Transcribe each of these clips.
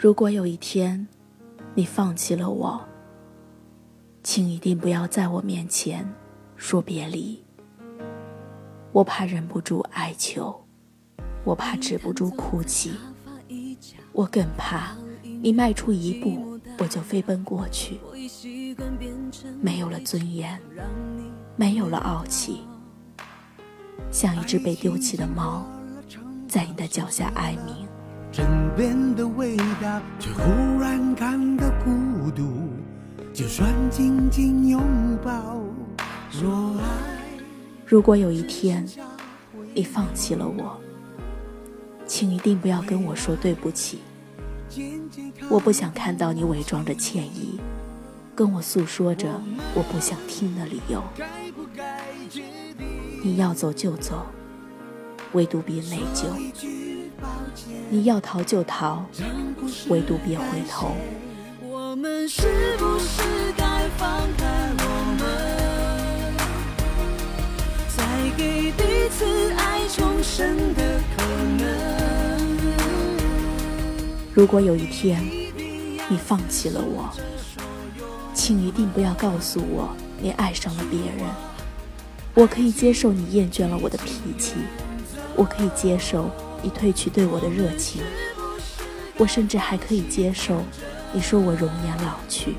如果有一天，你放弃了我，请一定不要在我面前说别离。我怕忍不住哀求，我怕止不住哭泣，我更怕你迈出一步，我就飞奔过去。没有了尊严，没有了傲气，像一只被丢弃的猫，在你的脚下哀鸣。枕边的味道，却忽然感到孤独。就算紧紧拥抱，若爱。如果有一天你放弃了我，请一定不要跟我说对不起。我不想看到你伪装着歉意，跟我诉说着我不想听的理由。你要走就走，唯独别内疚。你要逃就逃，唯独别回头。我们是不是该放开我们，再给彼此爱重生的可能？如果有一天你放弃了我，请一定不要告诉我你爱上了别人。我可以接受你厌倦了我的脾气，我可以接受。你褪去对我的热情，我甚至还可以接受。你说我容颜老去，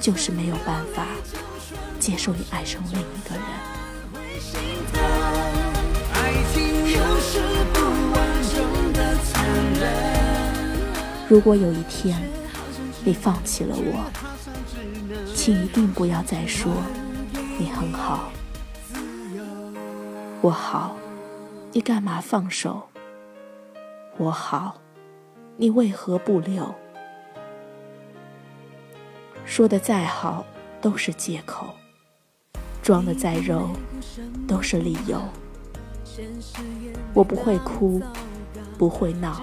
就是没有办法接受你爱上另一个人。如果有一天你放弃了我，请一定不要再说你很好，我好。你干嘛放手？我好，你为何不留？说的再好都是借口，装的再柔都是理由。我不会哭，不会闹，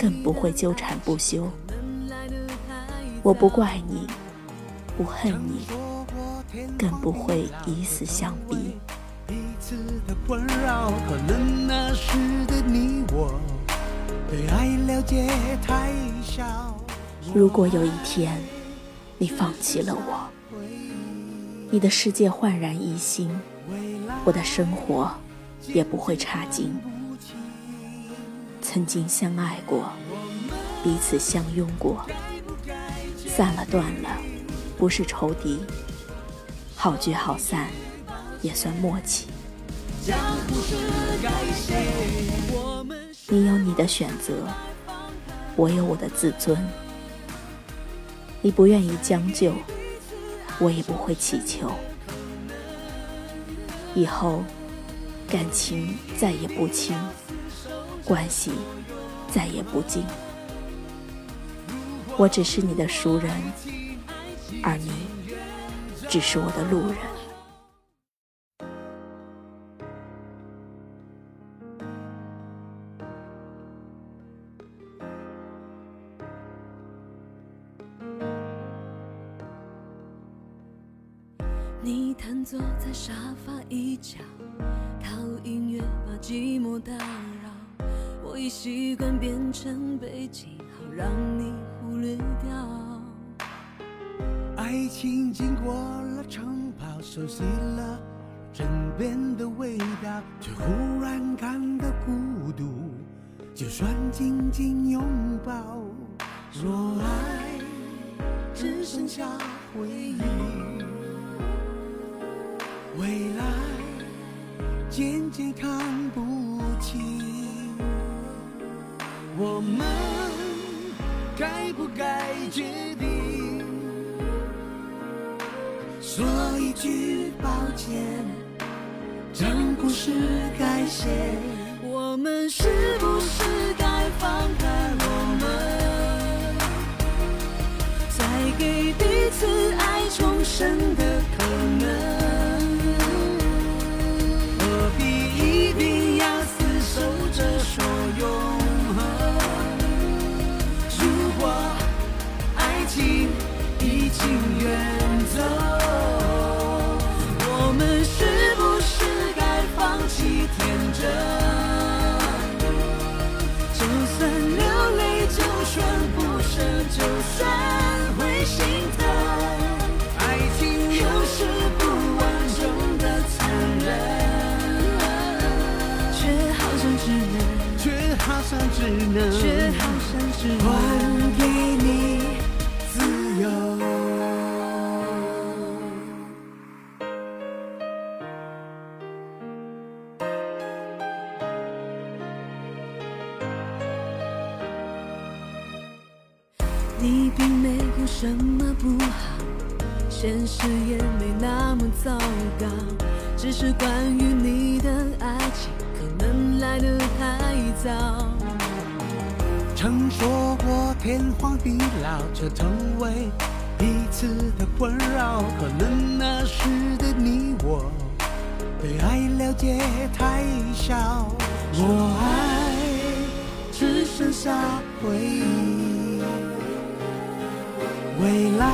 更不会纠缠不休。我不怪你，不恨你，更不会以死相逼。次的困扰，可能那时的你我对爱了解太少。如果有一天你放弃了我，你的世界焕然一新，我的生活也不会差劲。曾经相爱过，彼此相拥过，散了断了，不是仇敌，好聚好散也算默契。你有你的选择，我有我的自尊。你不愿意将就，我也不会乞求。以后感情再也不亲，关系再也不近。我只是你的熟人，而你只是我的路人。你瘫坐在沙发一角，靠音乐把寂寞打扰。我已习惯变成背景，好让你忽略掉。爱情经过了城堡，熟悉了枕边的味道，却忽然感到孤独。就算紧紧拥抱，若爱只剩下回忆。未来渐渐看不清，我们该不该决定？说一句抱歉，真故事改写。我们是不是该放开我们，再给彼此爱重生像只能，却好像只能还给你自由。你并没有什么不好，现实也没那么糟糕，只是关于你的爱情人来得太早。曾说过天荒地老，却成为彼此的困扰。可能那时的你我，对爱了解太少，我爱只剩下回忆。未来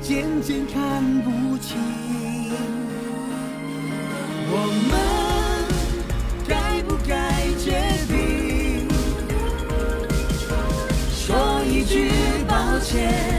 渐渐看不清，我们前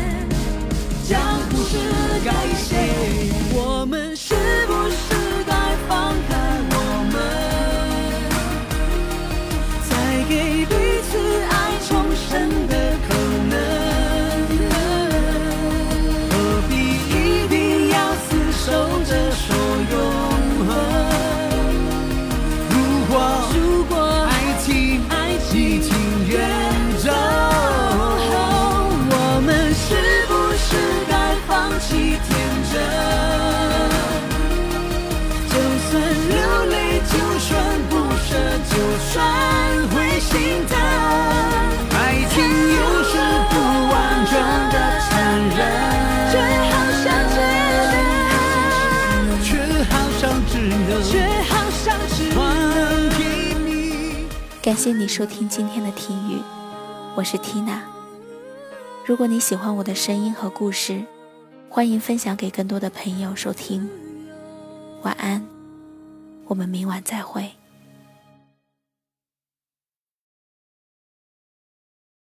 感谢你收听今天的听雨，我是缇娜。如果你喜欢我的声音和故事，欢迎分享给更多的朋友收听。晚安，我们明晚再会。